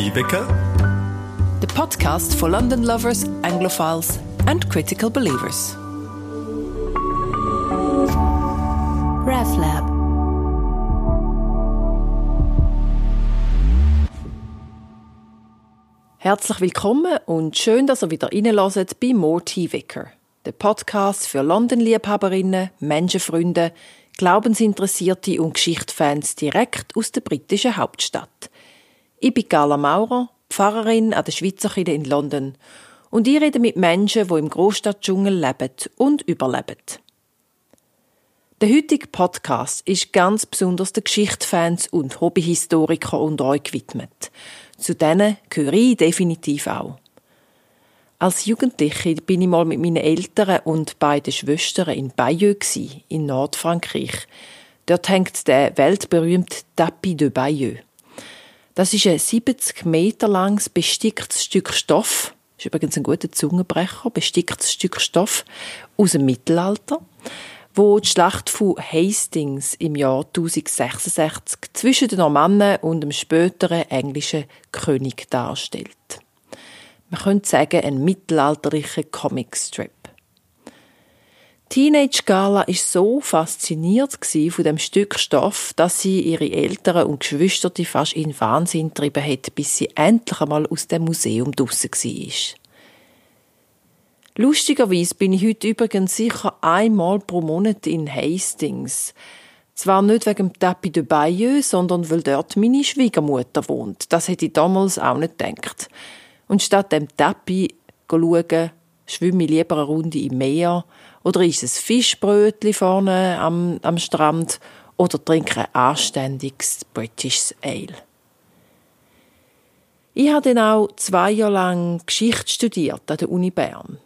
Motivwecker. The podcast for London lovers, Anglophiles, and critical believers. RevLab. Herzlich willkommen und schön, dass ihr wieder reinlässt bei Motivwecker, der Podcast für London-Liebhaberinnen, Menschenfreunde, Glaubensinteressierte und Geschichtsfans direkt aus der britischen Hauptstadt. Ich bin Gala Maurer, Pfarrerin an der Schweizer Kirche in London und ich rede mit Menschen, die im Großstadtdschungel leben und überleben. Der heutige Podcast ist ganz besonders den Geschichtsfans und Hobbyhistorikern unter euch gewidmet. Zu denen gehöre ich definitiv auch. Als Jugendliche bin ich mal mit meinen Eltern und beiden Schwestern in Bayeux in Nordfrankreich. Dort hängt der weltberühmte Tapis de Bayeux. Das ist ein 70 Meter langes besticktes Stück Stoff. Das ist übrigens ein guter Zungenbrecher. Besticktes Stück Stoff aus dem Mittelalter, wo die Schlacht von Hastings im Jahr 1066 zwischen den Normannen und dem späteren englischen König darstellt. Man könnte sagen, ein mittelalterlicher Comicstrip. Teenage Gala ist so fasziniert von dem Stück Stoff, dass sie ihre Eltern und Geschwister fast in Wahnsinn getrieben hat, bis sie endlich einmal aus dem Museum draussen war. Lustigerweise bin ich heute übrigens sicher einmal pro Monat in Hastings. Zwar nicht wegen dem Tapis de Bayeux, sondern weil dort meine Schwiegermutter wohnt. Das hätte ich damals auch nicht gedacht. Und statt dem Tapis schauen, schwimme ich lieber eine Runde im Meer oder ist es Fischbrötli vorne am, am Strand oder trinke ein anständiges British Ale. Ich habe dann auch zwei Jahre lang Geschichte studiert an der Uni Bern.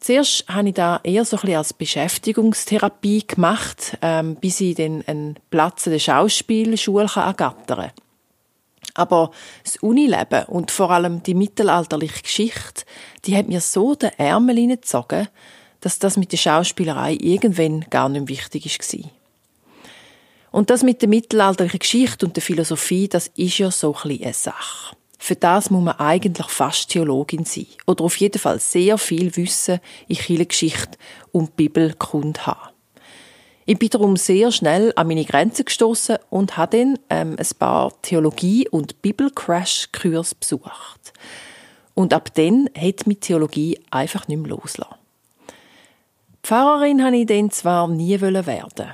Zuerst habe ich da eher so ein als Beschäftigungstherapie gemacht, ähm, bis ich dann einen Platz in der Schauspielschule ergattern kann. Aber das Unileben und vor allem die mittelalterliche Geschichte, die hat mir so den Ärmel hineingezogen, dass das mit der Schauspielerei irgendwann gar nicht wichtig war. Und das mit der mittelalterlichen Geschichte und der Philosophie, das ist ja so ein eine Sache. Für das muss man eigentlich fast Theologin sein. Oder auf jeden Fall sehr viel Wissen in Kirchengeschichte und Bibelkunde haben. Ich bin darum sehr schnell an meine Grenzen gestoßen und habe dann ähm, ein paar Theologie- und Bibelcrash-Kurs besucht. Und ab dann hat mich Theologie einfach nicht mehr losgelassen. Pfarrerin wollte ich dann zwar nie werden,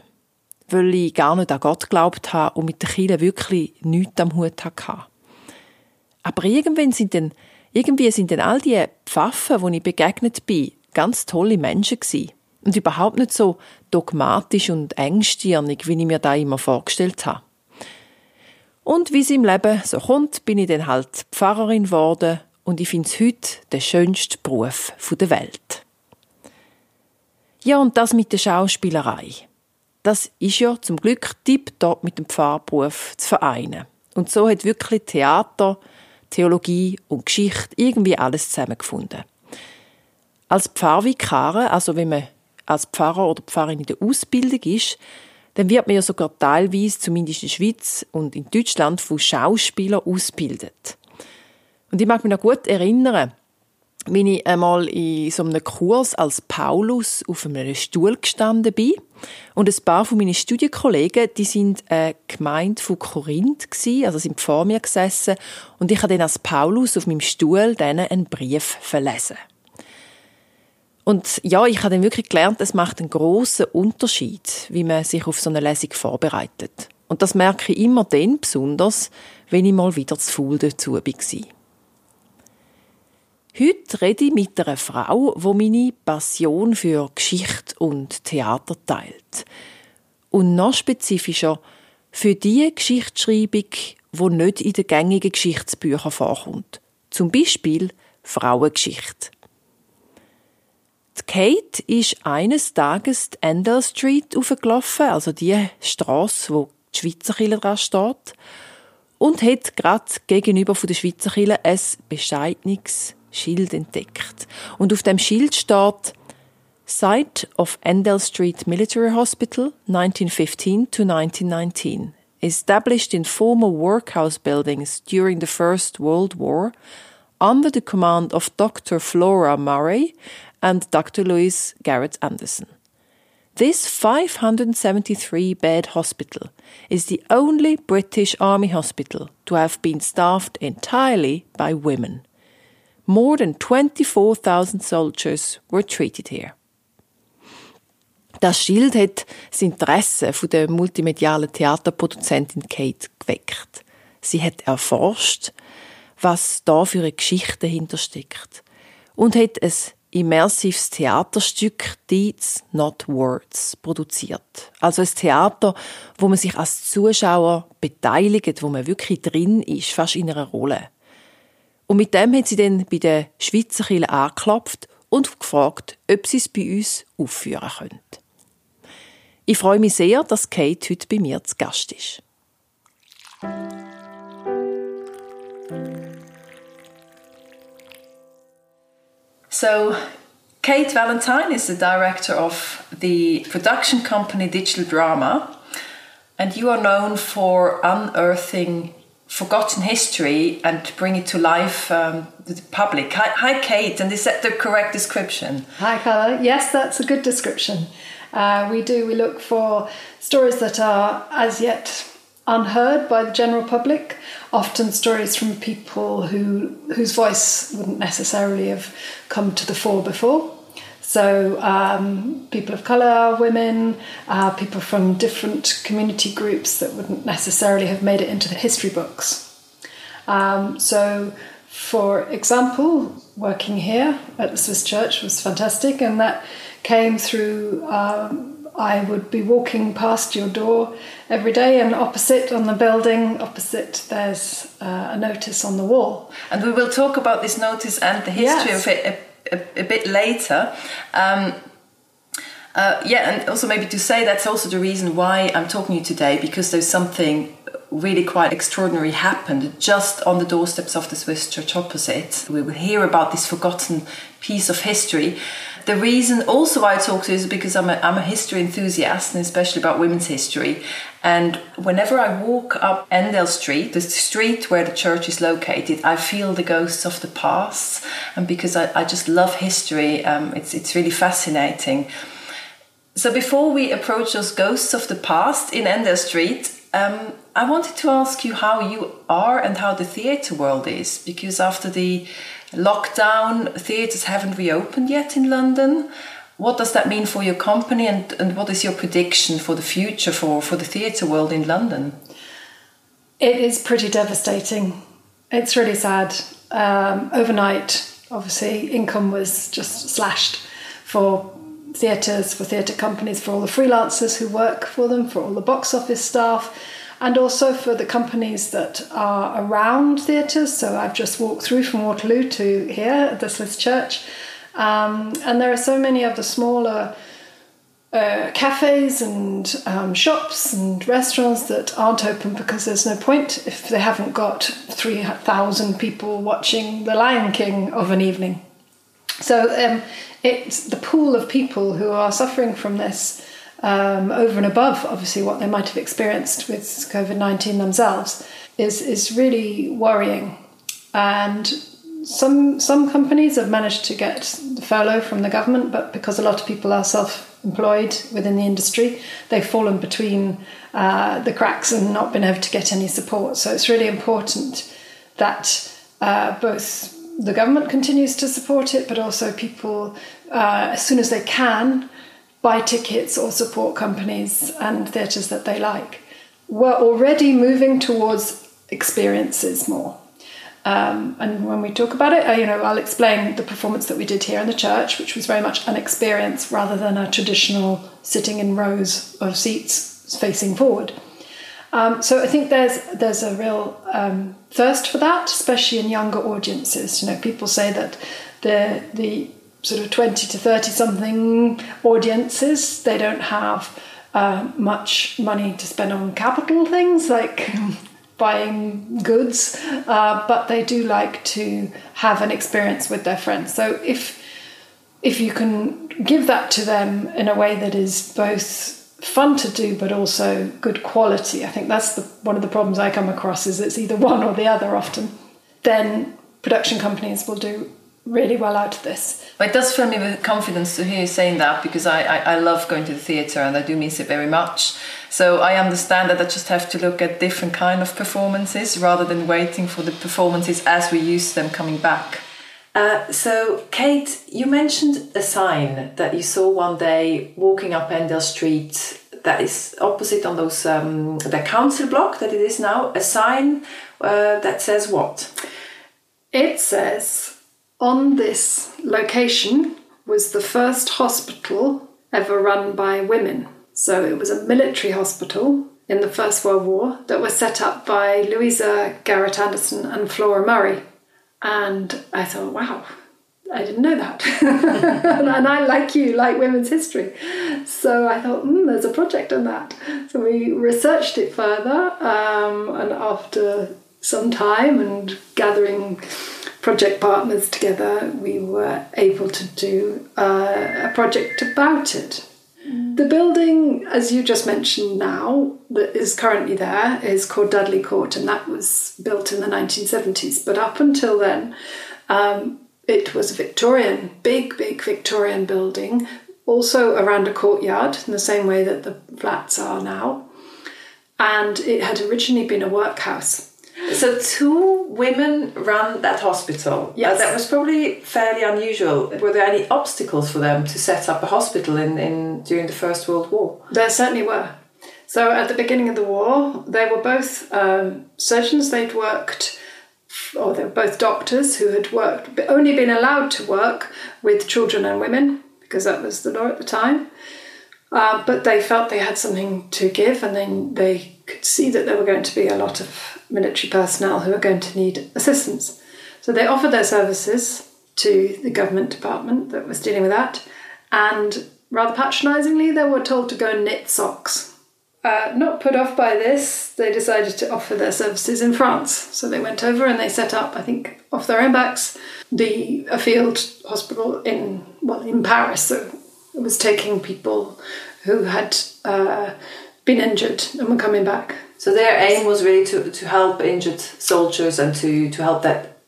weil ich gar nicht an Gott geglaubt habe und mit der Kirche wirklich nichts am Hut hatte. Aber irgendwann sind dann, irgendwie sind dann all die Pfaffen, wo ich begegnet bin, ganz tolle Menschen gewesen und überhaupt nicht so dogmatisch und engstirnig, wie ich mir da immer vorgestellt habe. Und wie es im Leben so kommt, bin ich dann halt Pfarrerin geworden und ich finde es heute der schönste Beruf der Welt. Ja, und das mit der Schauspielerei. Das ist ja zum Glück tipptopp mit dem Pfarrberuf zu vereinen. Und so hat wirklich Theater, Theologie und Geschichte irgendwie alles zusammengefunden. Als Pfarrvikare, also wenn man als Pfarrer oder Pfarrerin in der Ausbildung ist, dann wird man ja sogar teilweise, zumindest in der Schweiz und in Deutschland, von Schauspielern ausgebildet. Und ich mag mich noch gut erinnern, wie ich einmal in so einem Kurs als Paulus auf einem Stuhl gestanden bin und ein paar von meinen Studienkollegen, die sind eine Gemeinde von Korinth gewesen, also sind vor mir gesessen und ich habe dann als Paulus auf meinem Stuhl denen einen Brief verlesen. Und ja, ich habe dann wirklich gelernt, es macht einen großen Unterschied, wie man sich auf so eine Lesung vorbereitet. Und das merke ich immer dann besonders, wenn ich mal wieder zu faul dazu war. Heute rede ich mit einer Frau, die meine Passion für Geschichte und Theater teilt. Und noch spezifischer für die Geschichtsschreibung, die nicht in den gängigen Geschichtsbüchern vorkommt. Zum Beispiel Frauengeschichte. Die Kate ist eines Tages die Endell Street aufgelaufen, also die Straße, wo die Schweizer Kirche dran steht, und hat gerade gegenüber von der Schweizer Kirche ein bescheidenes Schild entdeckt. Und auf dem Schild steht Site of Endell Street Military Hospital 1915 to 1919. established in former workhouse buildings during the First World War under the command of Dr. Flora Murray and Dr. Louisa Garrett Anderson. This 573 bed hospital is the only British Army hospital to have been staffed entirely by women. More than 24,000 soldiers were treated here. Das Schild hat das Interesse der multimedialen Theaterproduzentin Kate geweckt. Sie hat erforscht, was da für eine Geschichte dahinter steckt und hat ein immersives Theaterstück Deeds Not Words produziert. Also ein Theater, wo man sich als Zuschauer beteiligt, wo man wirklich drin ist, fast in einer Rolle. Und mit dem hat sie dann bei den Schweizer Kirche angeklopft und gefragt, ob sie es bei uns aufführen können. Ich freue mich sehr, dass Kate heute bei mir zu Gast ist. So, Kate Valentine is the director of the production company Digital Drama, and you are known for unearthing forgotten history and to bring it to life um, to the public. Hi, hi, Kate, and is that the correct description? Hi, Carla. Yes, that's a good description. Uh, we do, we look for stories that are as yet unheard by the general public, often stories from people who whose voice wouldn't necessarily have come to the fore before. So, um, people of colour, women, uh, people from different community groups that wouldn't necessarily have made it into the history books. Um, so, for example, working here at the Swiss Church was fantastic, and that came through. Um, I would be walking past your door every day, and opposite on the building, opposite, there's uh, a notice on the wall. And we will talk about this notice and the history yes. of it a, a, bit later. Um, uh, yeah, and also maybe to say that's also the reason why I'm talking to you today because there's something really quite extraordinary happened just on the doorsteps of the Swiss church opposite. We will hear about this forgotten piece of history the reason also I talk to you is because I'm a, I'm a history enthusiast and especially about women's history. And whenever I walk up Endell Street, the street where the church is located, I feel the ghosts of the past. And because I, I just love history, um, it's, it's really fascinating. So before we approach those ghosts of the past in Endell Street, um, I wanted to ask you how you are and how the theatre world is, because after the lockdown, theatres haven't reopened yet in London. What does that mean for your company, and, and what is your prediction for the future for, for the theatre world in London? It is pretty devastating. It's really sad. Um, overnight, obviously, income was just slashed for theatres, for theatre companies, for all the freelancers who work for them, for all the box office staff and also for the companies that are around theatres. So I've just walked through from Waterloo to here at the Swiss Church, um, and there are so many of the smaller uh, cafes and um, shops and restaurants that aren't open because there's no point if they haven't got 3,000 people watching The Lion King of an evening. So um, it's the pool of people who are suffering from this um, over and above, obviously, what they might have experienced with COVID 19 themselves, is, is really worrying. And some, some companies have managed to get furlough from the government, but because a lot of people are self employed within the industry, they've fallen between uh, the cracks and not been able to get any support. So it's really important that uh, both the government continues to support it, but also people, uh, as soon as they can, buy tickets or support companies and theatres that they like. We're already moving towards experiences more. Um, and when we talk about it, uh, you know, I'll explain the performance that we did here in the church, which was very much an experience rather than a traditional sitting in rows of seats facing forward. Um, so I think there's there's a real um, thirst for that, especially in younger audiences. You know, people say that the the sort of 20 to 30 something audiences. They don't have uh, much money to spend on capital things like buying goods, uh, but they do like to have an experience with their friends. So if if you can give that to them in a way that is both fun to do, but also good quality. I think that's the, one of the problems I come across is it's either one or the other often. Then production companies will do really well out of this. But it does fill me with confidence to hear you saying that because I, I, I love going to the theatre and I do miss it very much. So I understand that I just have to look at different kind of performances rather than waiting for the performances as we use them coming back. Uh, so, Kate, you mentioned a sign that you saw one day walking up Endell Street that is opposite on those um, the council block that it is now. A sign uh, that says what? It says on this location was the first hospital ever run by women. So it was a military hospital in the First World War that was set up by Louisa Garrett Anderson and Flora Murray. And I thought, wow, I didn't know that. and I, like you, like women's history. So I thought, hmm, there's a project on that. So we researched it further. Um, and after some time and gathering project partners together, we were able to do uh, a project about it. The building, as you just mentioned now, that is currently there is called Dudley Court, and that was built in the 1970s. But up until then, um, it was a Victorian, big, big Victorian building, also around a courtyard in the same way that the flats are now. And it had originally been a workhouse. So two women ran that hospital. Yes. Uh, that was probably fairly unusual. Were there any obstacles for them to set up a hospital in, in during the First World War? There certainly were. So at the beginning of the war, they were both um, surgeons. They'd worked, or they were both doctors who had worked, only been allowed to work with children and women because that was the law at the time. Uh, but they felt they had something to give, and then they could see that there were going to be a lot of military personnel who were going to need assistance. So they offered their services to the government department that was dealing with that, and rather patronisingly, they were told to go and knit socks. Uh, not put off by this, they decided to offer their services in France. So they went over and they set up, I think, off their own backs, the a field hospital in well in Paris. So it was taking people who had uh, been injured and were coming back. So their aim was really to, to help injured soldiers and to, to help that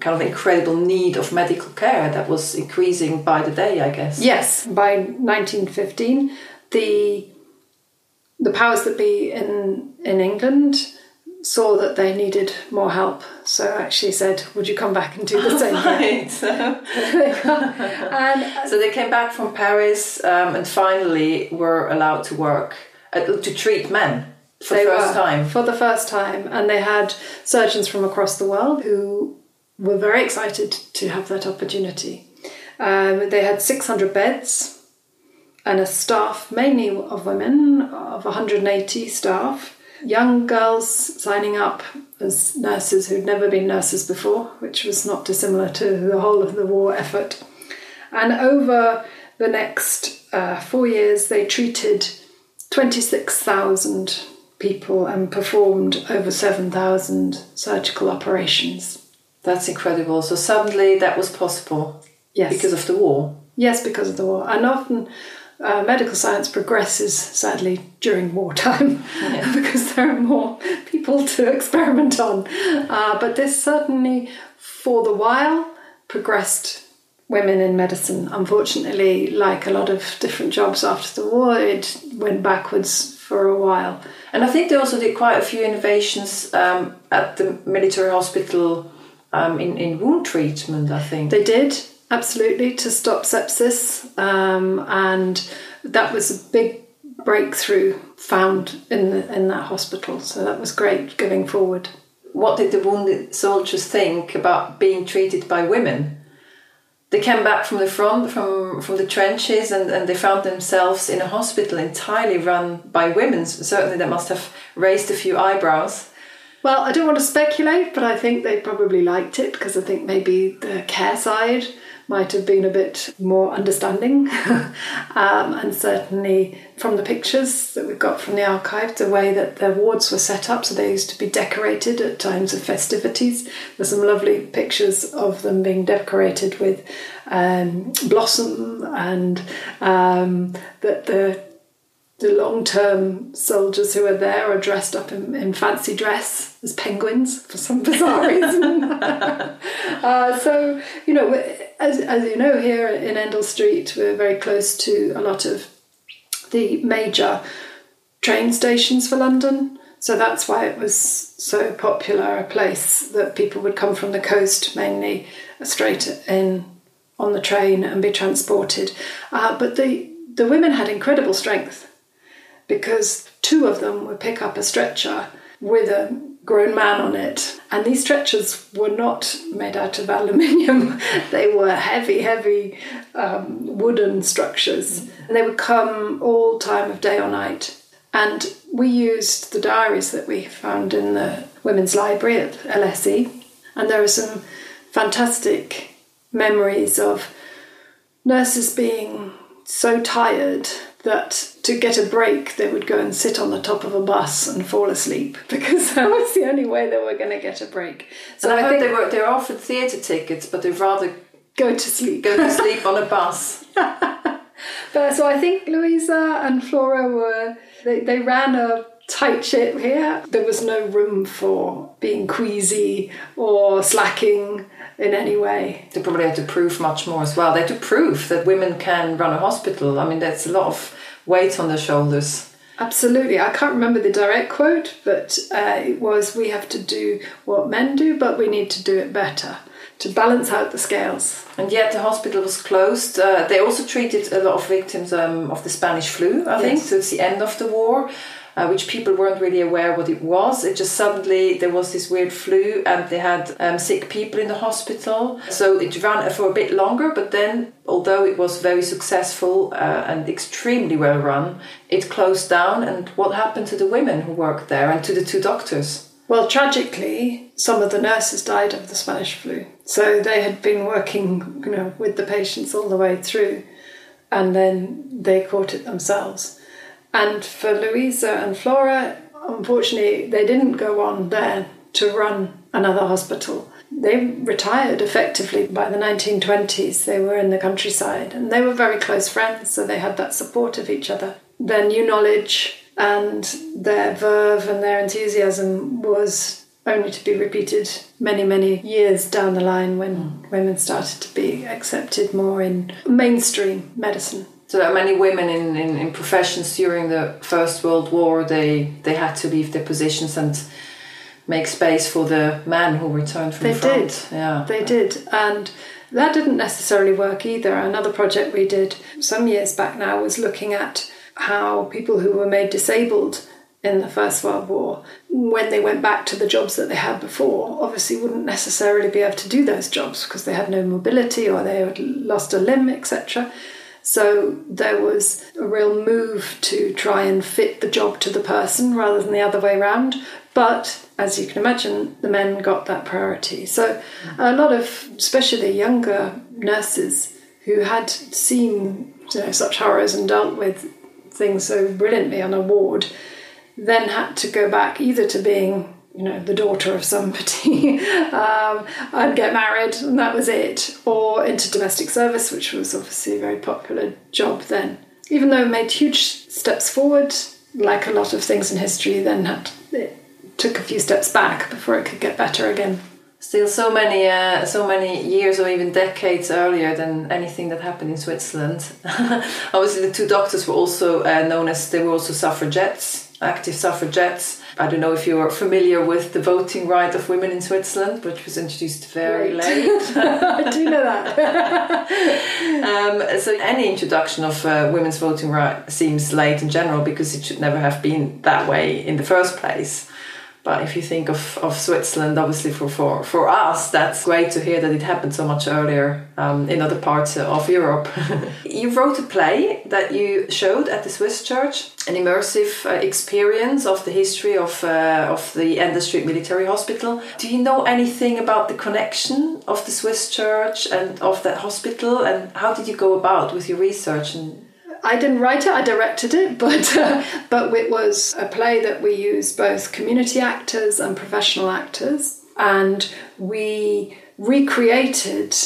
kind of incredible need of medical care that was increasing by the day, I guess. Yes, by 1915, the the powers that be in in England saw that they needed more help, so actually said, "Would you come back and do the same?" right. and so they came back from Paris um, and finally were allowed to work uh, to treat men for they the first were, time. For the first time, and they had surgeons from across the world who were very excited to have that opportunity. Um, they had 600 beds and a staff mainly of women of 180 staff young girls signing up as nurses who'd never been nurses before, which was not dissimilar to the whole of the war effort. And over the next uh, four years, they treated 26,000 people and performed over 7,000 surgical operations. That's incredible. So suddenly that was possible. Yes. Because of the war. Yes, because of the war. And often uh, medical science progresses, sadly, during wartime yeah. because there are more people to experiment on. Uh, but this certainly, for the while, progressed women in medicine. Unfortunately, like a lot of different jobs after the war, it went backwards for a while. And I think they also did quite a few innovations um, at the military hospital um, in, in wound treatment, I think. They did absolutely to stop sepsis, um, and that was a big breakthrough found in the, in that hospital. So that was great going forward. What did the wounded soldiers think about being treated by women? They came back from the front, from from the trenches, and, and they found themselves in a hospital entirely run by women. Certainly, that must have raised a few eyebrows. Well, I don't want to speculate, but I think they probably liked it because I think maybe the care side might have been a bit more understanding. um, and certainly from the pictures that we've got from the archive, the way that the wards were set up, so they used to be decorated at times of festivities. There's some lovely pictures of them being decorated with um, blossom and um, that the the long term soldiers who are there are dressed up in, in fancy dress as penguins for some bizarre reason. uh, so, you know, as, as you know, here in Endell Street, we're very close to a lot of the major train stations for London. So that's why it was so popular a place that people would come from the coast mainly straight in on the train and be transported. Uh, but the, the women had incredible strength because two of them would pick up a stretcher with a grown man on it. And these stretchers were not made out of aluminium, they were heavy, heavy um, wooden structures. And they would come all time of day or night. And we used the diaries that we found in the Women's Library at LSE. And there are some fantastic memories of nurses being so tired that to get a break, they would go and sit on the top of a bus and fall asleep because that was the only way they were going to get a break. So and I, I think they were they were offered theatre tickets, but they'd rather go to sleep. Go to sleep on a bus. but so I think Louisa and Flora were they, they ran a tight ship here. There was no room for being queasy or slacking in any way. They probably had to prove much more as well. They had to prove that women can run a hospital. I mean, that's a lot of weight on their shoulders. Absolutely. I can't remember the direct quote, but uh, it was We have to do what men do, but we need to do it better to balance out the scales. And yet the hospital was closed. Uh, they also treated a lot of victims um, of the Spanish flu, I yes. think, so it's the end of the war uh, which people weren't really aware what it was. It just suddenly there was this weird flu and they had um, sick people in the hospital. So it ran for a bit longer, but then, although it was very successful uh, and extremely well run, it closed down. And what happened to the women who worked there and to the two doctors? Well, tragically, some of the nurses died of the Spanish flu. So they had been working, you know, with the patients all the way through, and then they caught it themselves. And for Louisa and Flora, unfortunately, they didn't go on there to run another hospital. They retired effectively by the 1920s. They were in the countryside and they were very close friends, so they had that support of each other. Their new knowledge and their verve and their enthusiasm was only to be repeated many, many years down the line when women started to be accepted more in mainstream medicine. So many women in, in, in, professions during the First World War they they had to leave their positions and make space for the men who returned from they the front. They did. Yeah, they did, and that didn't necessarily work either. Another project we did some years back now was looking at how people who were made disabled in the First World War, when they went back to the jobs that they had before, obviously wouldn't necessarily be able to do those jobs because they had no mobility or they had lost a limb, etc. So there was a real move to try and fit the job to the person rather than the other way around. But as you can imagine, the men got that priority. So a lot of, especially the younger nurses who had seen you know, such horrors and dealt with things so brilliantly on a ward, then had to go back either to being you know, the daughter of somebody, um, I'd get married and that was it, or into domestic service, which was obviously a very popular job then. Even though it made huge steps forward, like a lot of things in history, then had, it took a few steps back before it could get better again. Still, so many, uh, so many years or even decades earlier than anything that happened in Switzerland. Obviously, the two doctors were also uh, known as they were also suffragettes, active suffragettes I don't know if you're familiar with the voting right of women in Switzerland, which was introduced very late. I do know that. um, so any introduction of uh, women's voting right seems late in general because it should never have been that way in the first place. But if you think of, of Switzerland, obviously for, for, for us, that's great to hear that it happened so much earlier um, in other parts of Europe. you wrote a play that you showed at the Swiss Church, an immersive uh, experience of the history of, uh, of the Endell Street Military Hospital. Do you know anything about the connection of the Swiss Church and of that hospital? And how did you go about with your research and I didn't write it, I directed it, but uh, but it was a play that we used both community actors and professional actors, and we recreated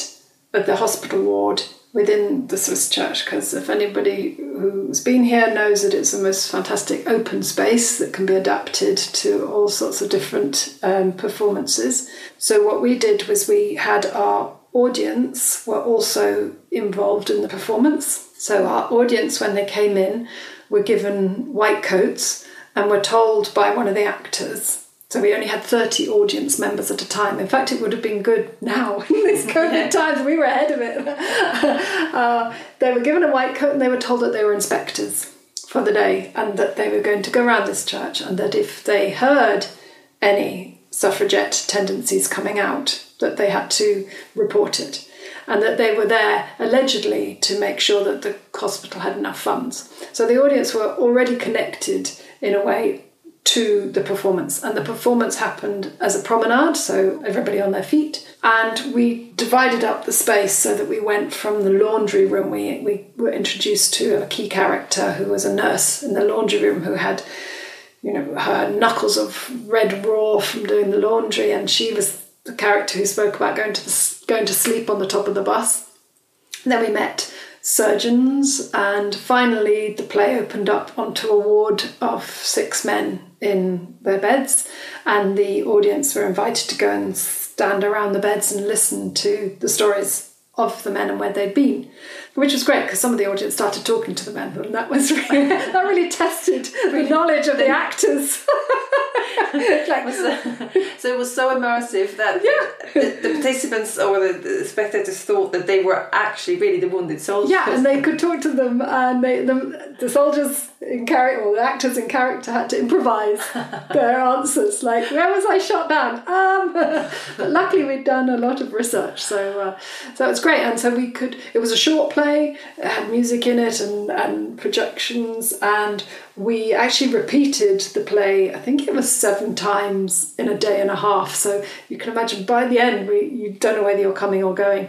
the hospital ward within the Swiss church because if anybody who's been here knows that it's the most fantastic open space that can be adapted to all sorts of different um, performances. So, what we did was we had our audience were also involved in the performance. So, our audience, when they came in, were given white coats and were told by one of the actors so we only had 30 audience members at a time. In fact, it would have been good now in these COVID times. We were ahead of it. uh, they were given a white coat and they were told that they were inspectors for the day and that they were going to go around this church and that if they heard any suffragette tendencies coming out, that they had to report it. And that they were there allegedly to make sure that the hospital had enough funds. So the audience were already connected in a way to the performance. And the performance happened as a promenade, so everybody on their feet. And we divided up the space so that we went from the laundry room. We, we were introduced to a key character who was a nurse in the laundry room who had, you know, her knuckles of red raw from doing the laundry. And she was the character who spoke about going to, the, going to sleep on the top of the bus. And then we met surgeons, and finally the play opened up onto a ward of six men in their beds, and the audience were invited to go and stand around the beds and listen to the stories of the men and where they'd been, which was great because some of the audience started talking to the men, and that was really, that really tested the knowledge of the actors. like, so it was so immersive that yeah. the, the, participants or the, the, spectators thought that they were actually really the wounded soldiers. Yeah, and they could talk to them, and they, the, the soldiers in character, or the actors in character, had to improvise their answers. Like, where was I shot down? Um, but luckily, we'd done a lot of research, so uh, so it was great. And so we could. It was a short play. It had music in it and and projections, and we actually repeated the play. I think it was seven times in a day and a half. So you can imagine by the end, we you don't know whether you're coming or going.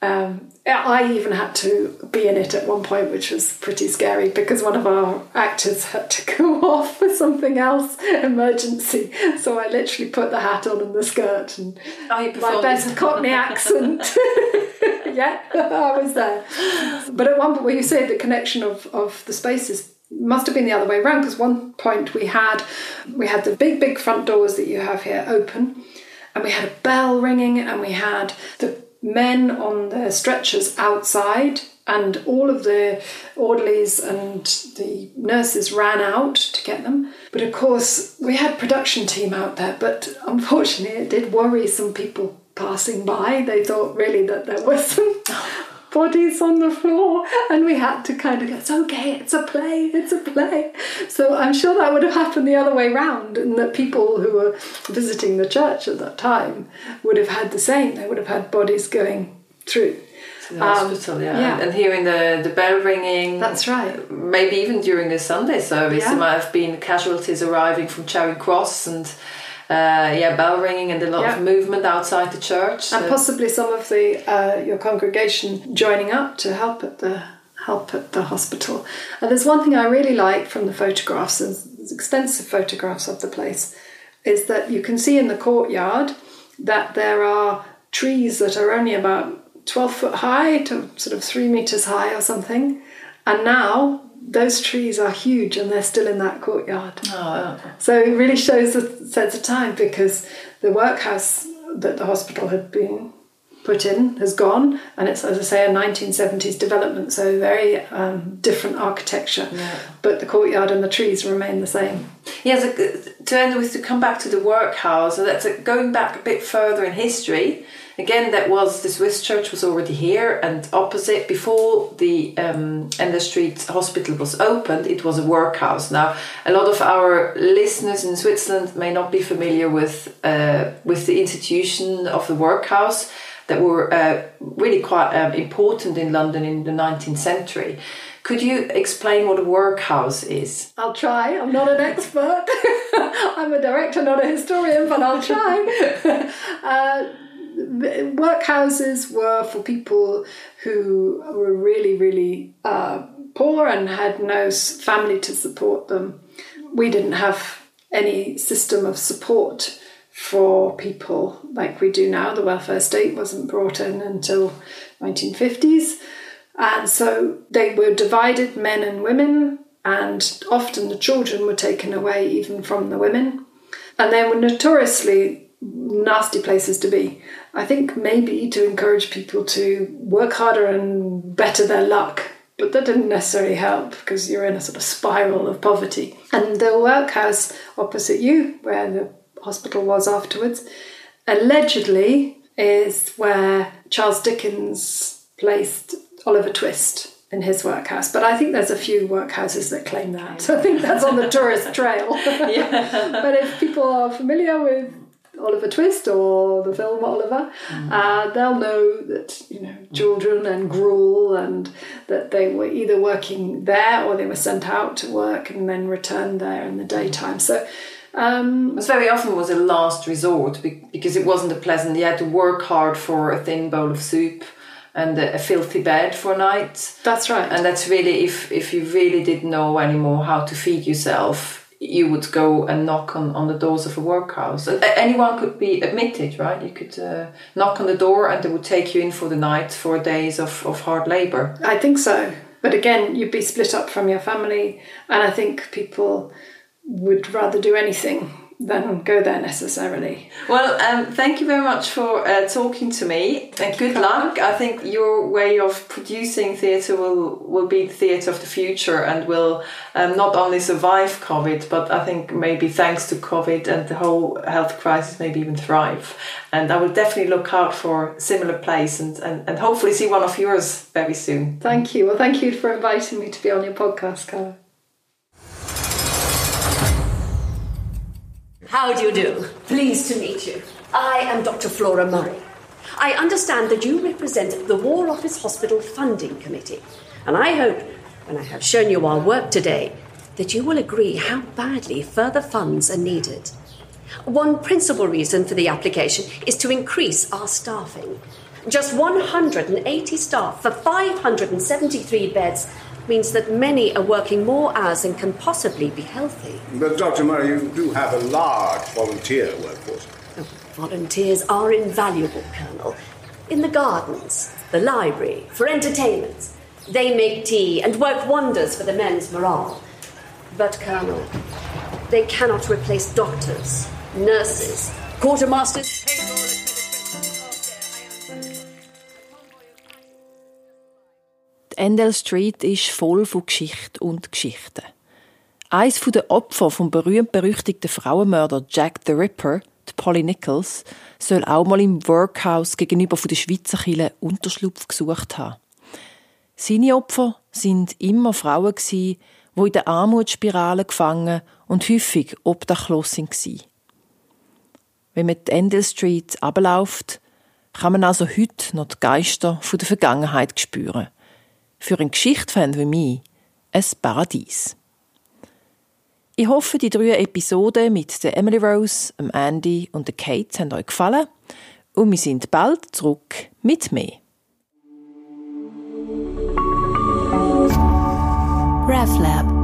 Um, I even had to be in it at one point, which was pretty scary because one of our actors had to go off for something else, emergency. So I literally put the hat on and the skirt and oh, my best Cockney accent. yeah, I was there. But at one point, where you say the connection of, of the spaces must have been the other way around because one point we had we had the big big front doors that you have here open and we had a bell ringing and we had the men on the stretchers outside, and all of the orderlies and the nurses ran out to get them. But of course, we had production team out there, but unfortunately, it did worry some people passing by. They thought really that there was some bodies on the floor and we had to kind of go it's okay it's a play it's a play so i'm sure that would have happened the other way round and that people who were visiting the church at that time would have had the same they would have had bodies going through to the um, hospital, yeah. yeah. And hearing the, the bell ringing. That's right. Maybe even during the Sunday service, yeah. there might have been casualties arriving from Charing Cross and uh, yeah, bell ringing and a lot yeah. of movement outside the church. And possibly some of the uh, your congregation joining up to help at the help at the hospital. And there's one thing I really like from the photographs, there's extensive photographs of the place, is that you can see in the courtyard that there are trees that are only about 12 foot high to sort of three meters high or something. And now those trees are huge and they're still in that courtyard. Oh, So it really shows the sense of time because the workhouse that the hospital had been put in has gone, and it's, as I say, a 1970s development, so very um, different architecture. Yeah. But the courtyard and the trees remain the same. Yeah, so to end with, to come back to the workhouse, so that's going back a bit further in history. Again, that was the Swiss church was already here, and opposite before the um, Endell Street Hospital was opened, it was a workhouse. Now, a lot of our listeners in Switzerland may not be familiar with uh, with the institution of the workhouse that were uh, really quite um, important in London in the 19th century. Could you explain what a workhouse is? I'll try. I'm not an expert. I'm a director, not a historian, but I'll try. uh, workhouses were for people who were really, really uh, poor and had no family to support them. We didn't have any system of support for people like we do now. The welfare state wasn't brought in until 1950s. And so they were divided, men and women, and often the children were taken away even from the women. And they were notoriously nasty places to be. I think maybe to encourage people to work harder and better their luck. But that didn't necessarily help because you're in a sort of spiral of poverty. And the workhouse opposite you, where the hospital was afterwards, allegedly is where Charles Dickens placed Oliver Twist in his workhouse. But I think there's a few workhouses that claim that. So I think that's on the tourist trail. but if people are familiar with Oliver Twist or the film Oliver, mm. uh, they'll know that you know children and gruel and that they were either working there or they were sent out to work and then returned there in the daytime. So. Um, it very often was a last resort because it wasn't a pleasant. You had to work hard for a thin bowl of soup and a filthy bed for a night. That's right. And that's really if if you really didn't know anymore how to feed yourself, you would go and knock on, on the doors of a workhouse. Anyone could be admitted, right? You could uh, knock on the door and they would take you in for the night for days of, of hard labour. I think so. But again, you'd be split up from your family, and I think people would rather do anything then go there necessarily. Well, um, thank you very much for uh, talking to me, and good luck. I think your way of producing theatre will will be the theatre of the future, and will um, not only survive COVID, but I think maybe thanks to COVID and the whole health crisis, maybe even thrive. And I will definitely look out for similar plays and, and, and hopefully see one of yours very soon. Thank you. Well, thank you for inviting me to be on your podcast, Carla. How do you do? Pleased to meet you. I am Dr. Flora Murray. I understand that you represent the War Office Hospital Funding Committee, and I hope, when I have shown you our work today, that you will agree how badly further funds are needed. One principal reason for the application is to increase our staffing. Just 180 staff for 573 beds means that many are working more hours than can possibly be healthy. But, Dr. Murray, you do have a large volunteer workforce. Oh, volunteers are invaluable, Colonel. In the gardens, the library, for entertainments. They make tea and work wonders for the men's morale. But, Colonel, they cannot replace doctors, nurses, quartermasters, Endell Street ist voll von Geschichte und Geschichten. Eins der Opfer vom berühmt-berüchtigten Frauenmörder Jack the Ripper, die Polly Nichols, soll auch mal im Workhouse gegenüber von der Schweizer Kirche Unterschlupf gesucht haben. Seine Opfer sind immer Frauen die in der Armutsspirale gefangen und häufig obdachlos waren. Wenn man die Endell Street abläuft, kann man also heute noch die Geister der Vergangenheit spüren für einen Geschichtsfan wie mich ein Paradies. Ich hoffe, die drei Episoden mit der Emily Rose, dem Andy und der Kate haben euch gefallen und wir sind bald zurück mit mehr. RefLab